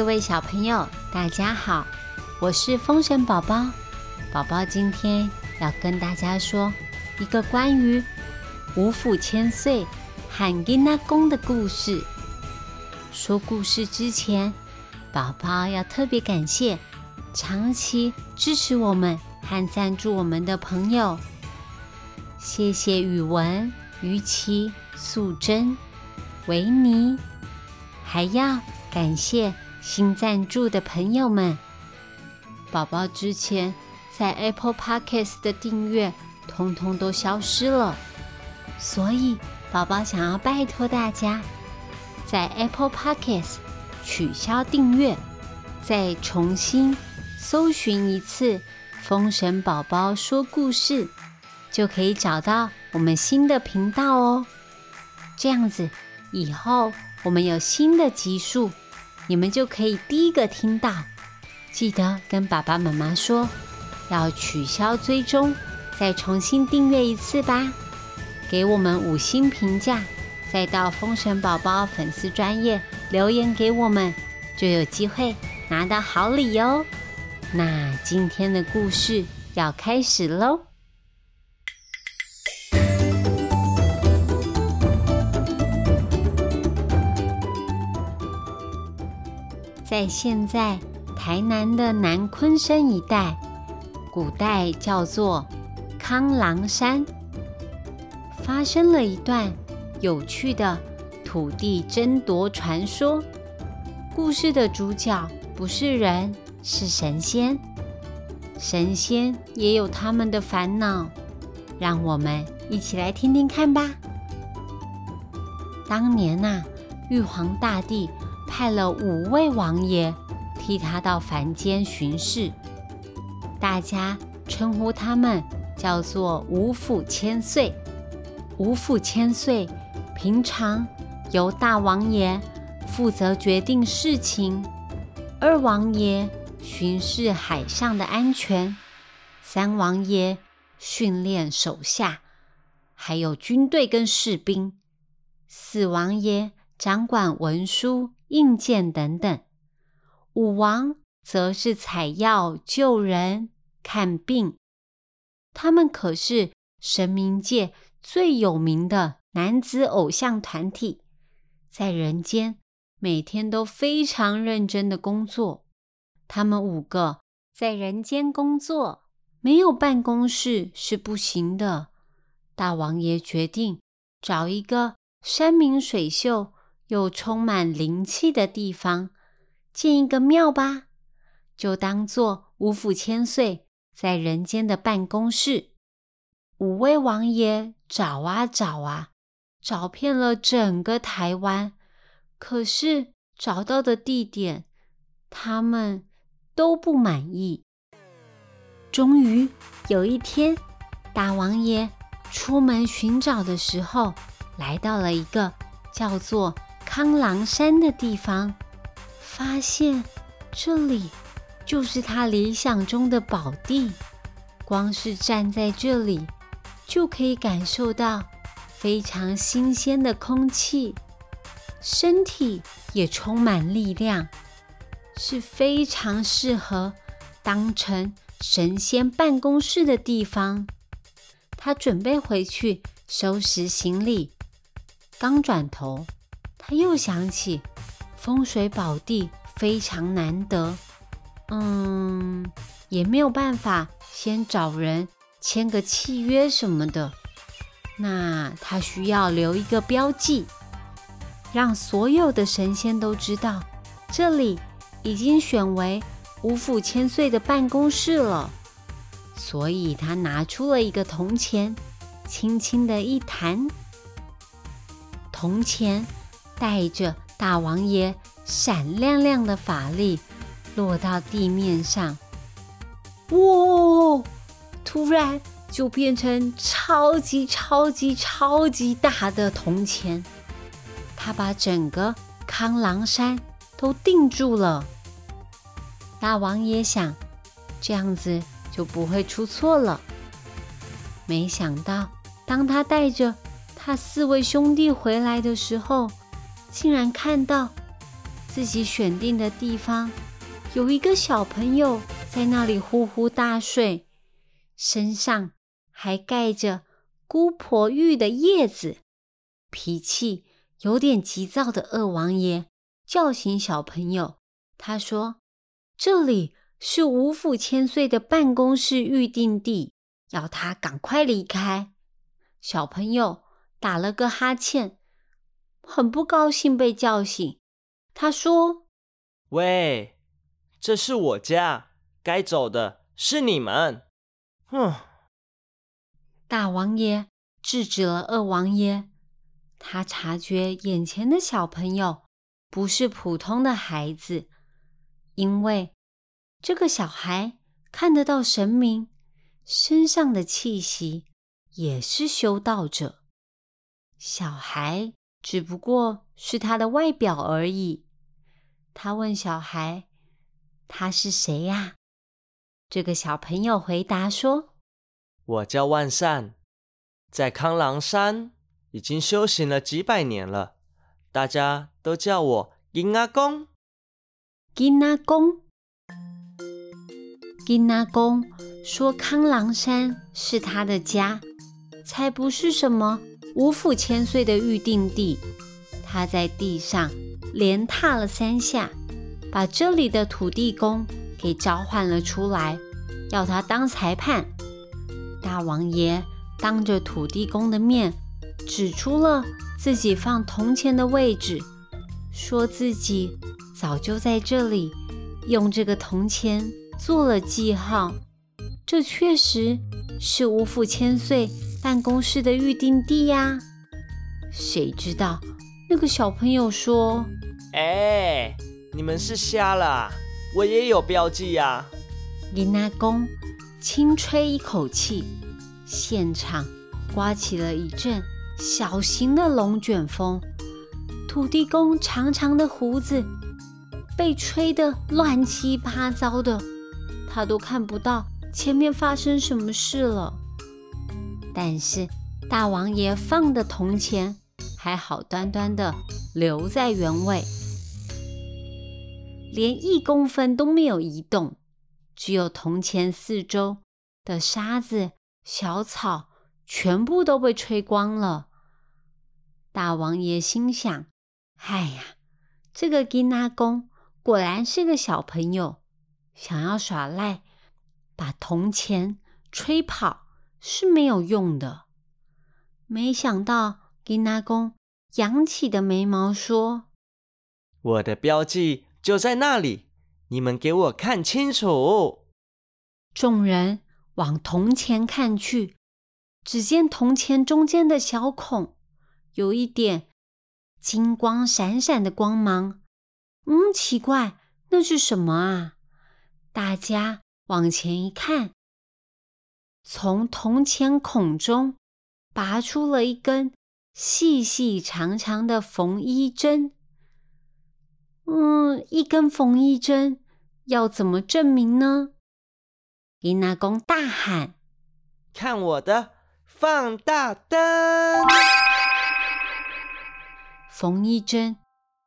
各位小朋友，大家好，我是风神宝宝。宝宝今天要跟大家说一个关于五府千岁和金那公的故事。说故事之前，宝宝要特别感谢长期支持我们和赞助我们的朋友。谢谢宇文、于琪、素贞、维尼，还要感谢。新赞助的朋友们，宝宝之前在 Apple Podcast 的订阅通通都消失了，所以宝宝想要拜托大家，在 Apple Podcast 取消订阅，再重新搜寻一次“封神宝宝说故事”，就可以找到我们新的频道哦。这样子以后我们有新的集数。你们就可以第一个听到，记得跟爸爸妈妈说，要取消追踪，再重新订阅一次吧。给我们五星评价，再到风神宝宝粉丝专业留言给我们，就有机会拿到好礼哟。那今天的故事要开始喽。在现在台南的南昆山一带，古代叫做康郎山，发生了一段有趣的土地争夺传说。故事的主角不是人，是神仙。神仙也有他们的烦恼，让我们一起来听听看吧。当年呐，玉皇大帝。派了五位王爷替他到凡间巡视，大家称呼他们叫做五府千岁。五府千岁平常由大王爷负责决定事情，二王爷巡视海上的安全，三王爷训练手下，还有军队跟士兵，四王爷掌管文书。硬件等等，武王则是采药救人、看病。他们可是神明界最有名的男子偶像团体，在人间每天都非常认真的工作。他们五个在人间工作，没有办公室是不行的。大王爷决定找一个山明水秀。又充满灵气的地方，建一个庙吧，就当做五府千岁在人间的办公室。五位王爷找啊找啊，找遍了整个台湾，可是找到的地点，他们都不满意。终于有一天，大王爷出门寻找的时候，来到了一个叫做。康郎山的地方，发现这里就是他理想中的宝地。光是站在这里，就可以感受到非常新鲜的空气，身体也充满力量，是非常适合当成神仙办公室的地方。他准备回去收拾行李，刚转头。他又想起风水宝地非常难得，嗯，也没有办法先找人签个契约什么的。那他需要留一个标记，让所有的神仙都知道这里已经选为五府千岁的办公室了。所以他拿出了一个铜钱，轻轻的一弹，铜钱。带着大王爷闪亮亮的法力落到地面上，哇！突然就变成超级超级超级大的铜钱，他把整个康郎山都定住了。大王爷想，这样子就不会出错了。没想到，当他带着他四位兄弟回来的时候，竟然看到自己选定的地方，有一个小朋友在那里呼呼大睡，身上还盖着姑婆玉的叶子。脾气有点急躁的二王爷叫醒小朋友，他说：“这里是五府千岁的办公室预定地，要他赶快离开。”小朋友打了个哈欠，很不高兴被叫醒。他说：“喂，这是我家，该走的是你们。”哼！大王爷制止了二王爷。他察觉眼前的小朋友不是普通的孩子，因为这个小孩看得到神明，身上的气息也是修道者。小孩只不过是他的外表而已。他问小孩：“他是谁呀？”这个小朋友回答说：“我叫万善，在康郎山已经修行了几百年了，大家都叫我金阿公。”金阿公，金阿公说：“康郎山是他的家，才不是什么五府千岁的预定地。”他在地上。连踏了三下，把这里的土地公给召唤了出来，要他当裁判。大王爷当着土地公的面，指出了自己放铜钱的位置，说自己早就在这里用这个铜钱做了记号。这确实是五府千岁办公室的预定地呀。谁知道？那个小朋友说：“哎，你们是瞎了？我也有标记呀！”林阿公轻吹一口气，现场刮起了一阵小型的龙卷风。土地公长长的胡子被吹得乱七八糟的，他都看不到前面发生什么事了。但是大王爷放的铜钱。还好端端的留在原位，连一公分都没有移动，只有铜钱四周的沙子、小草全部都被吹光了。大王爷心想：“哎呀，这个金阿公果然是个小朋友，想要耍赖，把铜钱吹跑是没有用的。”没想到。金阿公扬起的眉毛说：“我的标记就在那里，你们给我看清楚。”众人往铜钱看去，只见铜钱中间的小孔有一点金光闪闪的光芒。嗯，奇怪，那是什么啊？大家往前一看，从铜钱孔中拔出了一根。细细长长的缝衣针，嗯，一根缝衣针要怎么证明呢？银纳公大喊：“看我的放大灯！”缝衣针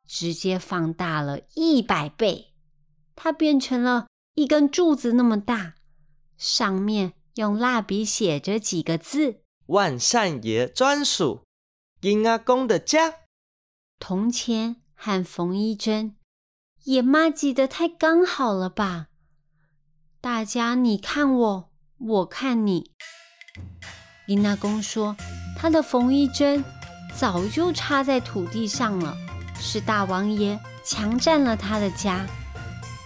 直接放大了一百倍，它变成了一根柱子那么大，上面用蜡笔写着几个字：“万善爷专属。”金阿公的家，铜钱和缝衣针也妈记得太刚好了吧？大家你看我，我看你。金阿公说，他的缝衣针早就插在土地上了，是大王爷强占了他的家。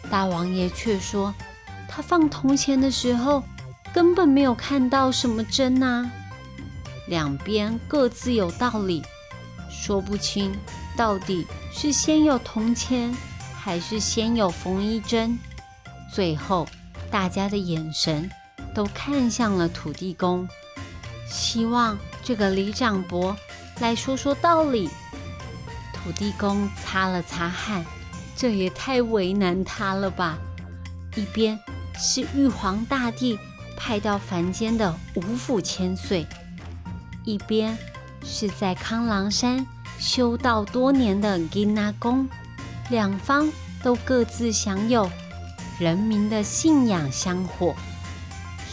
大王爷却说，他放铜钱的时候根本没有看到什么针啊。两边各自有道理，说不清到底是先有铜钱还是先有缝衣针。最后，大家的眼神都看向了土地公，希望这个李长伯来说说道理。土地公擦了擦汗，这也太为难他了吧？一边是玉皇大帝派到凡间的五府千岁。一边是在康郎山修道多年的金那公，两方都各自享有人民的信仰香火，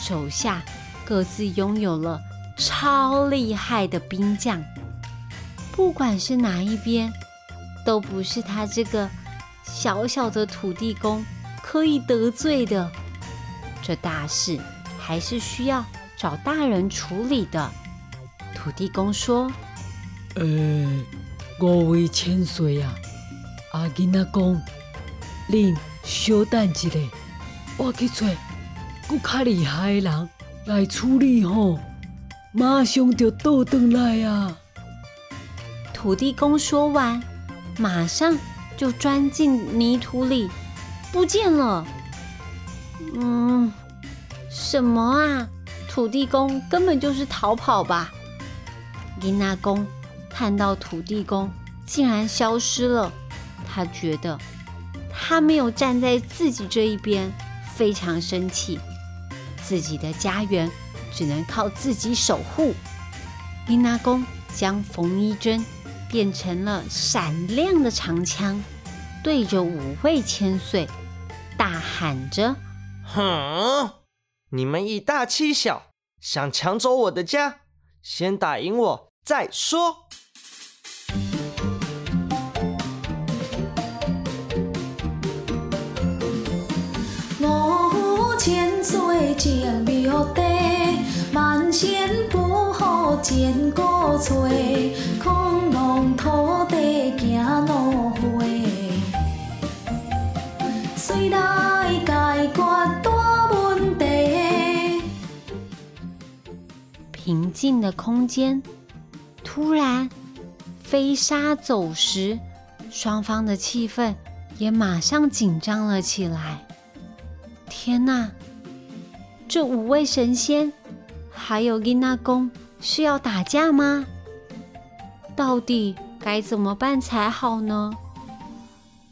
手下各自拥有了超厉害的兵将。不管是哪一边，都不是他这个小小的土地公可以得罪的。这大事还是需要找大人处理的。土地公说：“呃，五位千岁啊，阿囡仔讲，恁稍等一下，我去找更较厉害的人来处理吼，马上就倒转来啊！”土地公说完，马上就钻进泥土里，不见了。嗯，什么啊？土地公根本就是逃跑吧？林纳公看到土地公竟然消失了，他觉得他没有站在自己这一边，非常生气。自己的家园只能靠自己守护。林纳公将冯一珍。变成了闪亮的长枪，对着五位千岁大喊着：“哼！你们以大欺小，想抢走我的家，先打赢我再说。”五千岁正庙地，万仙不好见过吹。土地行路回，谁来解决平静的空间突然飞沙走石，双方的气氛也马上紧张了起来。天哪！这五位神仙还有伊娜公是要打架吗？到底？该怎么办才好呢？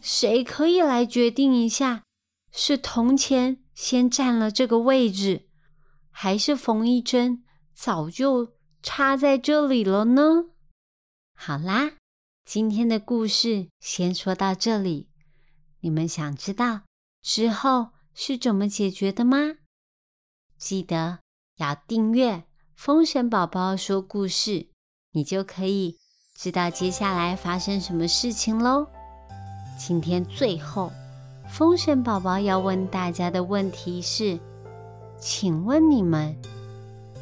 谁可以来决定一下，是铜钱先占了这个位置，还是缝衣针早就插在这里了呢？好啦，今天的故事先说到这里。你们想知道之后是怎么解决的吗？记得要订阅《风神宝宝说故事》，你就可以。知道接下来发生什么事情喽？今天最后，风神宝宝要问大家的问题是：请问你们，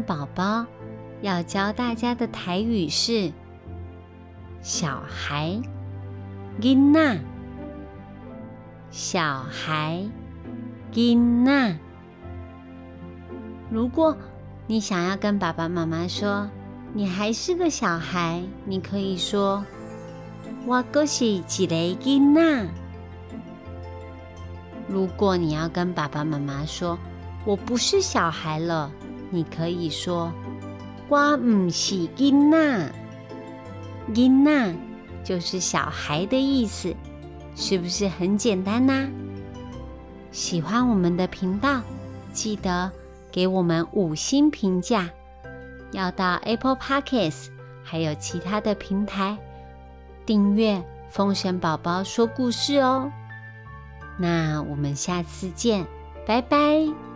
宝宝要教大家的台语是“小孩”，囡娜，小孩，囡娜。如果你想要跟爸爸妈妈说你还是个小孩，你可以说“我是一个囡娜”。如果你要跟爸爸妈妈说我不是小孩了。你可以说“我唔是囡娜”，囡娜就是小孩的意思，是不是很简单呢？喜欢我们的频道，记得给我们五星评价，要到 Apple Pockets 还有其他的平台订阅《风神宝宝说故事》哦。那我们下次见，拜拜。